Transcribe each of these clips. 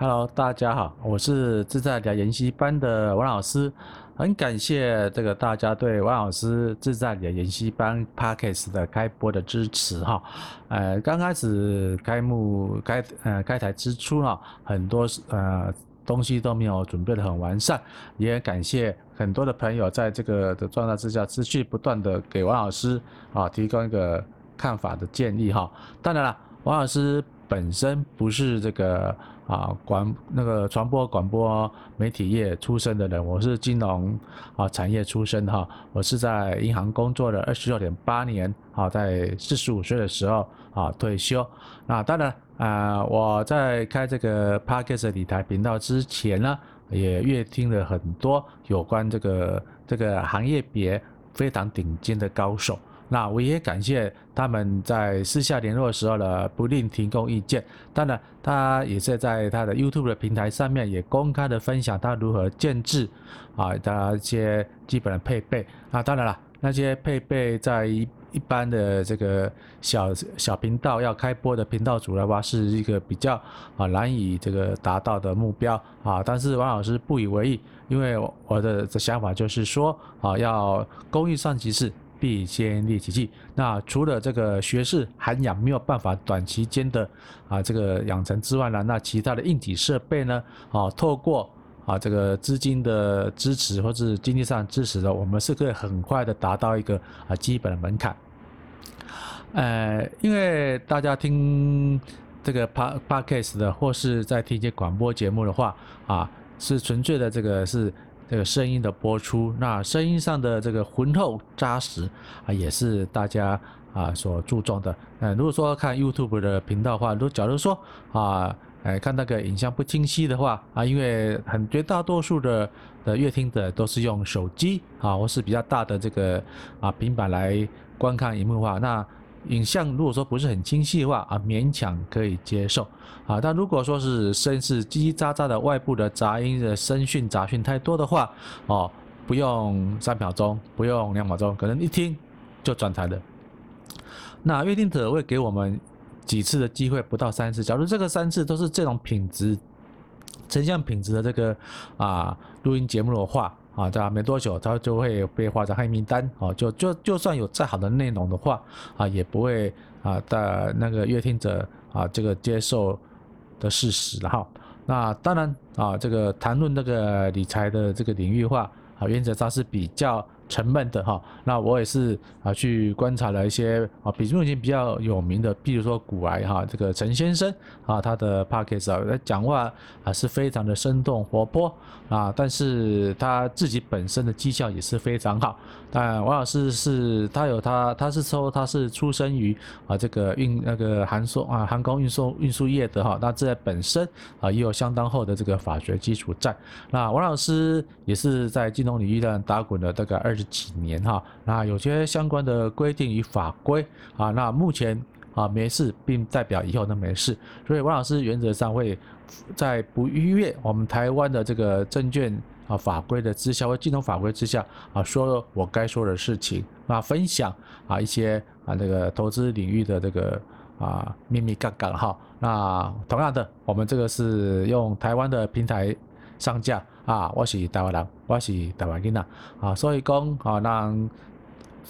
Hello，大家好，我是自在聊研习班的王老师，很感谢这个大家对王老师自在聊研习班 Podcast 的开播的支持哈。呃，刚开始开幕开呃开台之初哈，很多呃东西都没有准备得很完善，也感谢很多的朋友在这个的状态之下持续不断的给王老师啊提供一个看法的建议哈。当然了，王老师本身不是这个。啊，广那个传播广播媒体业出身的人，我是金融啊产业出身哈，我是在银行工作了二十六点八年，啊，在四十五岁的时候啊退休。那当然啊，我在开这个 Podcast 理财频道之前呢，也阅听了很多有关这个这个行业别非常顶尖的高手。那我也感谢他们在私下联络的时候呢，不吝提供意见。当然，他也是在他的 YouTube 的平台上面也公开的分享他如何建制啊，他一些基本的配备。啊，当然了，那些配备在一一般的这个小小频道要开播的频道主的话，是一个比较啊难以这个达到的目标啊。但是王老师不以为意，因为我的的想法就是说啊，要工欲善其事。必先利其器。那除了这个学识涵养没有办法短期间的啊这个养成之外呢，那其他的硬体设备呢，啊透过啊这个资金的支持或是经济上支持的，我们是可以很快的达到一个啊基本的门槛。呃，因为大家听这个 Podcast 的或是在听一些广播节目的话啊，是纯粹的这个是。这个声音的播出，那声音上的这个浑厚扎实啊，也是大家啊所注重的。嗯，如果说看 YouTube 的频道的话，如果假如说啊，哎看那个影像不清晰的话啊，因为很绝大多数的的阅听者都是用手机啊或是比较大的这个啊平板来观看荧幕的话，那。影像如果说不是很清晰的话啊，勉强可以接受啊。但如果说是声是叽叽喳喳的外部的杂音的声讯杂讯太多的话，哦，不用三秒钟，不用两秒钟，可能一听就转台了。那约定者会给我们几次的机会，不到三次。假如这个三次都是这种品质、成像品质的这个啊录音节目的话。啊，这没多久，他就会被划成黑名单。哦，就就就算有再好的内容的话，啊，也不会啊的那个阅听者啊这个接受的事实了哈。那当然啊，这个谈论这个理财的这个领域化啊，原则上是比较。沉闷的哈，那我也是啊，去观察了一些啊，比目前比较有名的，比如说股癌哈，这个陈先生啊，他的 podcast 啊，讲话啊是非常的生动活泼啊，但是他自己本身的绩效也是非常好。但王老师是他有他，他是说他是出生于啊这个运那个航送啊航空运输运输业的哈，那这本身啊也有相当厚的这个法学基础在。那王老师也是在金融领域上打滚了大概二。几年哈，那有些相关的规定与法规啊，那目前啊没事，并代表以后都没事，所以王老师原则上会在不逾越我们台湾的这个证券啊法规的之下，或金融法规之下啊，说我该说的事情，那分享啊一些啊这个投资领域的这个啊秘密杠杆哈，那同样的，我们这个是用台湾的平台上架。啊，我是台湾人，我是台湾囡仔啊，所以讲啊，咱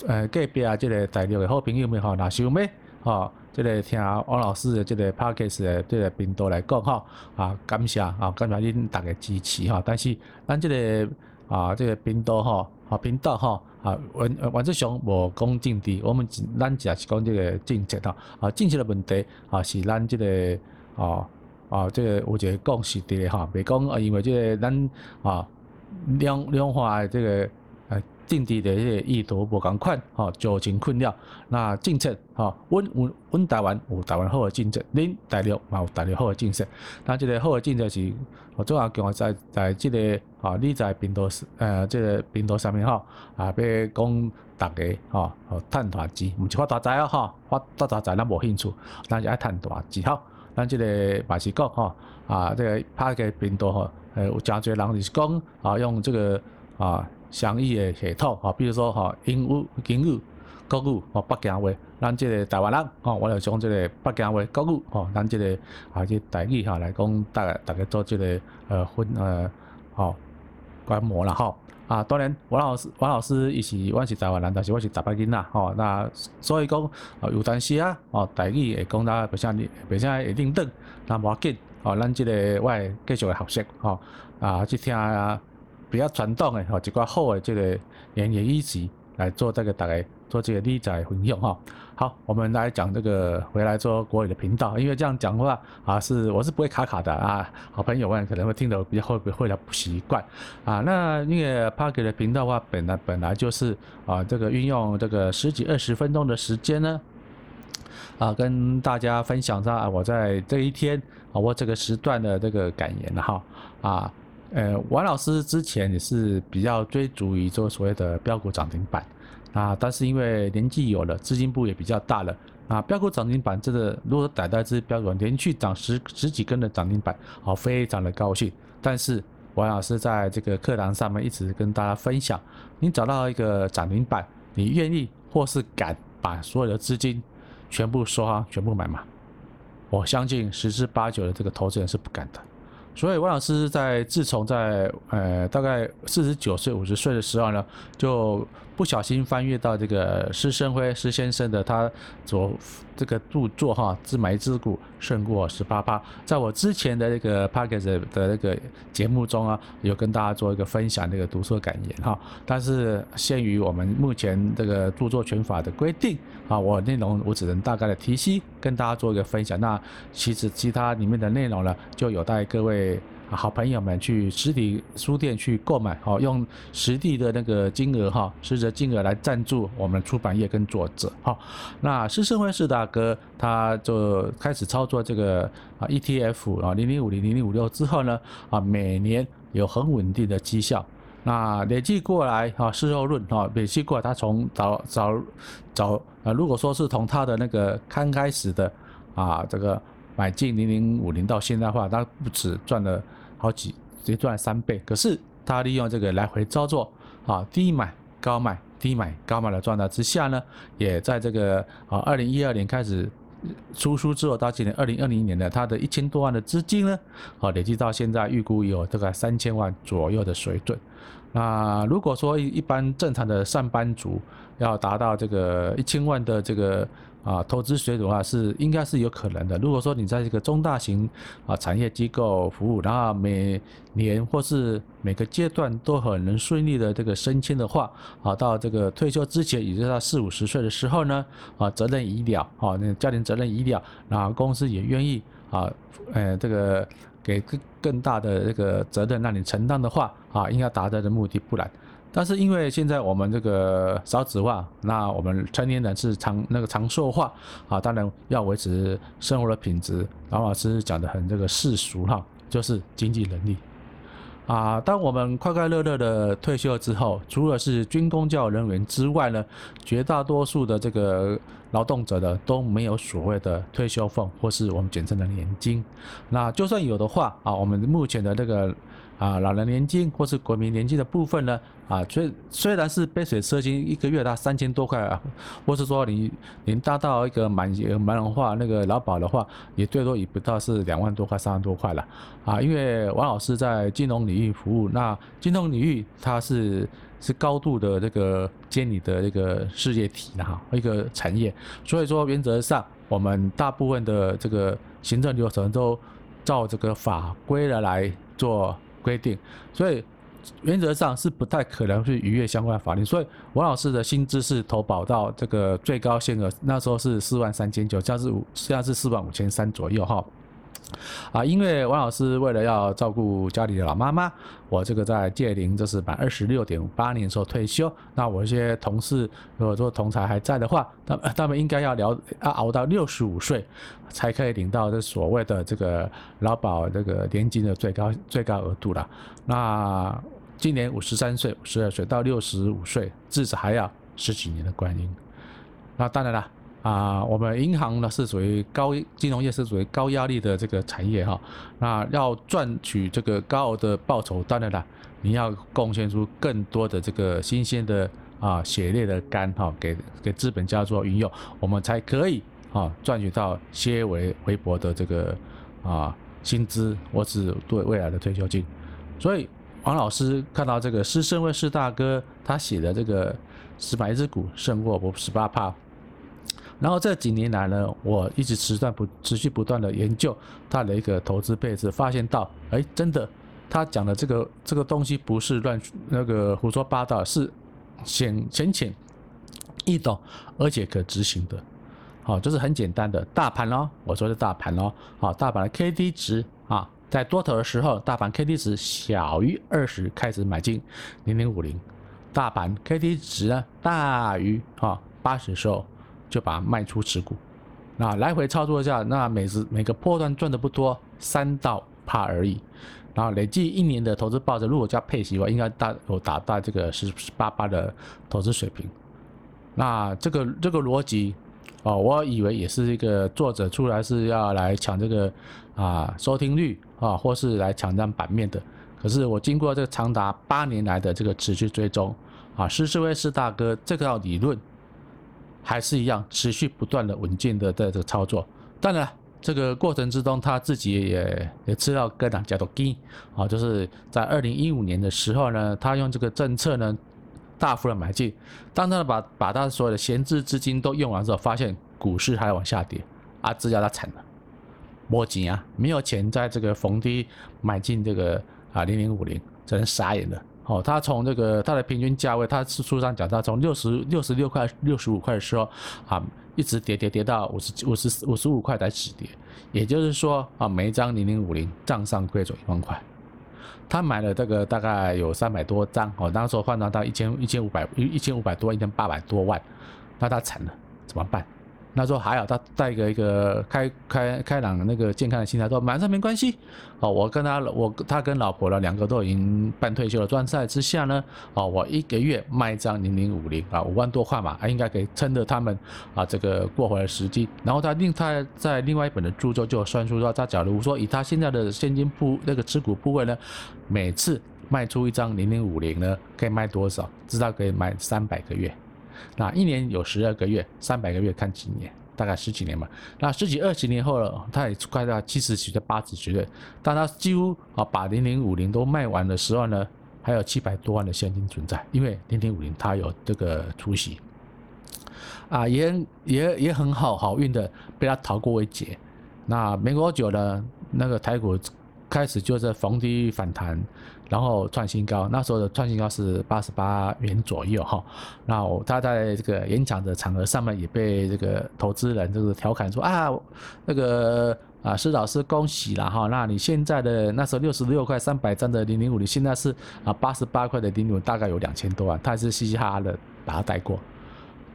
呃隔壁啊，这个大陆的好朋友们吼，若想要吼，即个听王老师的即个 podcast 的这个频道来讲吼，啊，感谢啊，感谢恁大家支持吼。但是咱这个啊，这个频道吼，啊频道吼，啊原原则上无讲政治，我们咱只是讲即个政策吼，啊政策的问题啊是咱这个啊。啊，这个有一个讲实的哈，袂讲啊，因为这个咱啊量量化的这个呃政治的这个意图无共款，哈，造成困扰。那政策哈，阮阮阮台湾有台湾好的政策，恁大陆嘛有大陆好的政策。那即个好的政策是，我主要讲在在这个啊，你在频道呃这个频道上面哈，啊，别讲大家哈，赚大钱，毋是发大财哦哈，发大大财咱无兴趣，咱就爱赚大钱哈。咱即个嘛是讲吼，啊，这个拍个频道吼，诶，有诚侪人就是讲啊，用这个啊双语的系统，啊，比如说吼英语、英语、国语吼，北京话，咱这个台湾人吼，我就讲这个北京话国语吼，咱这个啊即个台语哈来讲，大家大家做这个呃分呃吼观摩啦吼。啊，当然王老师王老师伊是我是台湾人，但是我是台北人啦，吼，那所以讲啊有当时啊吼台语会讲到不像你不像会认得，那无要紧吼，咱这个我会继续会学习吼啊去听啊比较传统的吼一寡好的即个言言语词来做这个大概。做这个理解混用哈，好，我们来讲这个回来做国语的频道，因为这样讲的话啊，是我是不会卡卡的啊，好朋友们可能会听得比较会不会的不习惯啊。那那个 Podcast 的频道的话，本来本来就是啊，这个运用这个十几二十分钟的时间呢，啊，跟大家分享一下我在这一天啊，我这个时段的这个感言哈啊，呃，王老师之前也是比较追逐于做所谓的标股涨停板。啊，但是因为年纪有了，资金部也比较大了啊。标股涨停板这个，如果逮到一只标股连续涨十十几根的涨停板，好，非常的高兴。但是王老师在这个课堂上面一直跟大家分享，你找到一个涨停板，你愿意或是敢把所有的资金全部收啊，全部买吗？我相信十之八九的这个投资人是不敢的。所以王老师在自从在呃大概四十九岁五十岁的时候呢，就不小心翻阅到这个施生辉施先生的他左这个著作哈，自买一只股胜过十八趴。在我之前的这个 Podcast 的那个节目中啊，有跟大家做一个分享这个读书感言哈。但是限于我们目前这个著作权法的规定啊，我内容我只能大概的提息跟大家做一个分享。那其实其他里面的内容呢，就有待各位。好朋友们去实体书店去购买，好，用实地的那个金额哈，实质金额来赞助我们出版业跟作者，好，那施升辉施大哥他就开始操作这个啊 ETF 啊零零五零零零五六之后呢，啊每年有很稳定的绩效，那累计过来啊事后论啊累计过来他从早早早啊如果说是从他的那个刚开始的啊这个买进零零五零到现在话，他不止赚了。好几直接赚了三倍，可是他利用这个来回操作，啊，低买高卖，低买高卖的状态之下呢，也在这个啊，二零一二年开始出书之后，到今年二零二零年的他的一千多万的资金呢，啊，累计到现在预估有这个三千万左右的水准。那如果说一般正常的上班族要达到这个一千万的这个。啊，投资水准的话是应该是有可能的。如果说你在这个中大型啊产业机构服务，然后每年或是每个阶段都很能顺利的这个升迁的话，啊，到这个退休之前，也就是到四五十岁的时候呢，啊，责任已了，啊，那家庭责任已了，然后公司也愿意啊，呃，这个给更更大的这个责任让你承担的话，啊，应该达到的目的不然。但是因为现在我们这个少子化，那我们成年人是长那个长寿化啊，当然要维持生活的品质。王老师讲的很这个世俗哈，就是经济能力啊。当我们快快乐乐的退休之后，除了是军公教人员之外呢，绝大多数的这个劳动者的都没有所谓的退休俸或是我们简称的年金。那就算有的话啊，我们目前的这个。啊，老人年金或是国民年金的部分呢？啊，虽虽然是杯水车薪，一个月达三千多块啊，或是说你您达到一个满满人化那个劳保的话，也最多也不到是两万多块、三万多块了。啊，因为王老师在金融领域服务，那金融领域它是是高度的这个监理的这个事业体哈，一个产业，所以说原则上我们大部分的这个行政流程都照这个法规的来做。规定，所以原则上是不太可能去逾越相关法律。所以王老师的薪资是投保到这个最高限额，那时候是四万三千九，现在是五，现在是四万五千三左右哈。啊，因为王老师为了要照顾家里的老妈妈，我这个在届龄就是满二十六点八年的时候退休。那我一些同事，如果说同才还在的话，他他们应该要聊要熬到六十五岁，才可以领到这所谓的这个劳保这个年金的最高最高额度了。那今年五十三岁、五十二岁到六十五岁，至少还要十几年的光阴。那当然了。啊，我们银行呢是属于高金融业，是属于高压力的这个产业哈。那要赚取这个高额的报酬，当然了，你要贡献出更多的这个新鲜的啊血泪的肝哈、给给资本家做运用，我们才可以啊赚取到些微微薄的这个啊薪资或是对未来的退休金。所以王老师看到这个施升辉施大哥他写的这个十买一支股胜过我十八趴。然后这几年来呢，我一直持断不持续不断的研究他的一个投资配置，发现到，哎，真的，他讲的这个这个东西不是乱那个胡说八道，是浅浅浅易懂，而且可执行的，好，就是很简单的大盘喽，我说的大盘喽，好，大盘的 K D 值啊，在多头的时候，大盘 K D 值小于二十开始买进零零五零，大盘 K D 值呢大于啊八十的时候。就把它卖出持股，那来回操作一下，那每次每个波段赚的不多，三到趴而已，然后累计一年的投资报酬，如果加配息的话，应该大有达到这个十十八八的投资水平。那这个这个逻辑，哦，我以为也是一个作者出来是要来抢这个啊收听率啊，或是来抢占版面的。可是我经过这个长达八年来的这个持续追踪啊，施升辉施大哥这套理论。还是一样持续不断的稳健的在这个操作，当然这个过程之中他自己也也知道跟哪叫做低啊，就是在二零一五年的时候呢，他用这个政策呢大幅的买进，当他把把他所有的闲置资金都用完之后，发现股市还往下跌，啊，这下他惨了，摸紧啊，没有钱在这个逢低买进这个啊零零五零，真是傻眼了。哦，他从这个他的平均价位，他是书上讲，他从六十六十六块、六十五块的时候啊，一直跌跌跌到五十五十五十五块才止跌。也就是说啊，每一张零零五零账上亏走一万块。他买了这个大概有三百多张，哦，那时候换算到一千一千五百一一千五百多一千八百多万，那他惨了，怎么办？那时候还好，他带个一个开开开朗那个健康的心态，说马上没关系。哦，我跟他我他跟老婆了两个都已经半退休了，状态之下呢，哦，我一个月卖一张零零五零啊，五万多块嘛，应该可以撑着他们啊这个过回来时机。然后他另他在另外一本的著作就算出说，他假如说以他现在的现金部那个持股部位呢，每次卖出一张零零五零呢，可以卖多少？知道可以卖三百个月。那一年有十二个月，三百个月看几年，大概十几年嘛。那十几二十年后了，他也快到七十几岁、八十几岁，当他几乎啊把零零五零都卖完的时候呢，还有七百多万的现金存在，因为零零五零它有这个出息，啊，也也也很好好运的被他逃过一劫。那没多久呢，那个台股开始就是逢低反弹。然后创新高，那时候的创新高是八十八元左右哈。那他在这个演讲的场合上面也被这个投资人就是调侃说啊，那个啊施老师恭喜了哈。那你现在的那时候六十六块三百张的零零五你，现在是啊八十八块的零零五，大概有两千多万，他还是嘻嘻哈哈的把它带过。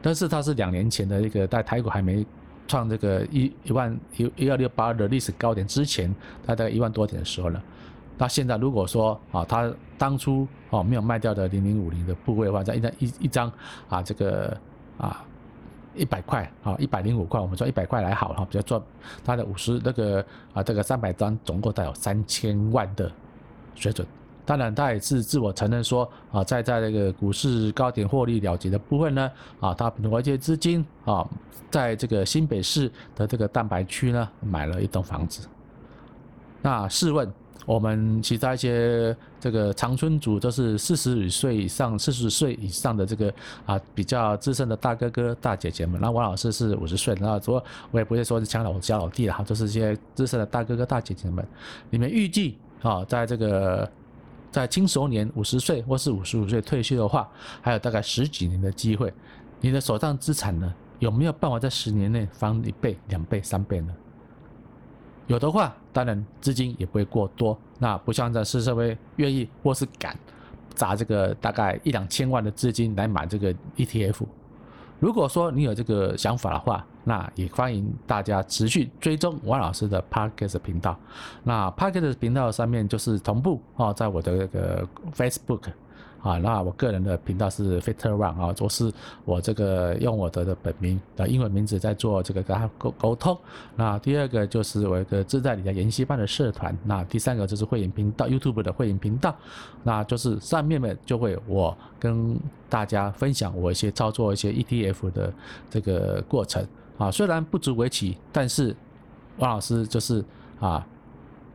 但是他是两年前的一个在台股还没创这个一一万一一二六八的历史高点之前，他在一万多点的时候呢。那现在如果说啊，他当初哦没有卖掉的零零五零的部位的话，在一张一一张啊这个啊一百块啊一百零五块，我们说一百块来好了，比较赚他的五十那个啊这个三百张总共带有三千万的水准。当然他也是自我承认说啊，在在这个股市高点获利了结的部分呢啊，他挪一些资金啊，在这个新北市的这个蛋白区呢买了一栋房子。那试问？我们其他一些这个长春组都是四十五岁以上、四十岁以上的这个啊比较资深的大哥哥、大姐姐们。那王老师是五十岁，然后说我也不会说是抢老家老弟了哈，就是一些资深的大哥哥、大姐姐们。你们预计啊，在这个在轻熟年五十岁或是五十五岁退休的话，还有大概十几年的机会，你的手上资产呢，有没有办法在十年内翻一倍、两倍、三倍呢？有的话，当然资金也不会过多，那不像在市社会愿意或是敢砸这个大概一两千万的资金来买这个 ETF。如果说你有这个想法的话，那也欢迎大家持续追踪王老师的 Podcast 频道。那 Podcast 频道上面就是同步哦，在我的这个 Facebook 啊，那我个人的频道是 Fitter One 啊，都是我这个用我的的本名的英文名字在做这个跟他沟沟通。那第二个就是我一个自在理财研习班的社团。那第三个就是会员频道 YouTube 的会员频道。那就是上面呢就会我跟大家分享我一些操作一些 ETF 的这个过程啊，虽然不足为奇，但是王老师就是啊。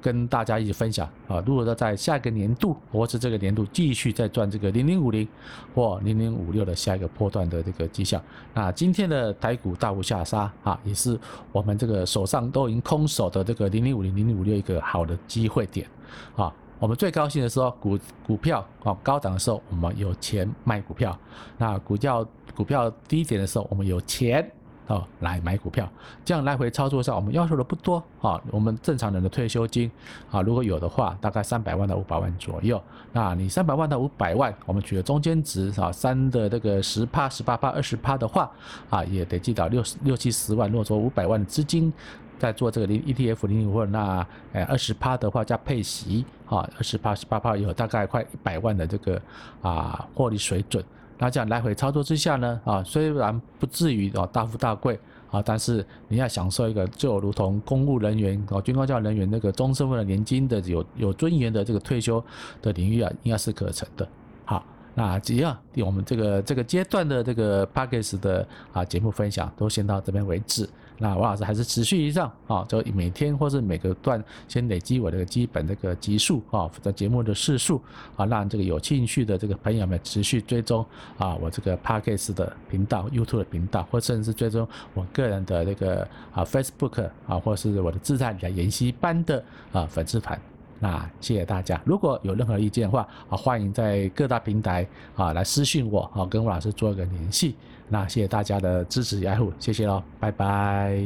跟大家一起分享啊，如果说在下一个年度或是这个年度继续再赚这个零零五零或零零五六的下一个波段的这个绩效，那今天的台股大幅下杀啊，也是我们这个手上都已经空手的这个零零五零零零五六一个好的机会点啊。我们最高兴的时候，股股票啊高涨的时候，我们有钱卖股票；那股票股票低点的时候，我们有钱。哦，来买股票，这样来回操作上，我们要求的不多啊。我们正常人的退休金啊，如果有的话，大概三百万到五百万左右。那你三百万到五百万，我们取个中间值啊，三的这个十趴、十八趴、二十趴的话啊，也得记到六六七十万。如果说五百万的资金在做这个零 ETF 零零五，那呃二十趴的话加配息啊，二十趴、十八趴有大概快一百万的这个啊获利水准。那这样来回操作之下呢，啊，虽然不至于啊大富大贵啊，但是你要享受一个就如同公务人员啊、军官教人员那个终身份的年金的有有尊严的这个退休的领域啊，应该是可成的。好，那只要我们这个这个阶段的这个 p a c k a g e 的啊节目分享都先到这边为止。那王老师还是持续以上啊，就每天或是每个段先累积我这个基本这个集数啊，在节目的次数啊，让这个有兴趣的这个朋友们持续追踪啊，我这个 Podcast 的频道、YouTube 的频道，或甚至是追踪我个人的那个啊 Facebook 啊，或是我的自在理财研习班的啊粉丝团。那谢谢大家，如果有任何意见的话啊，欢迎在各大平台啊来私讯我啊，跟王老师做一个联系。那谢谢大家的支持与爱护，谢谢喽，拜拜。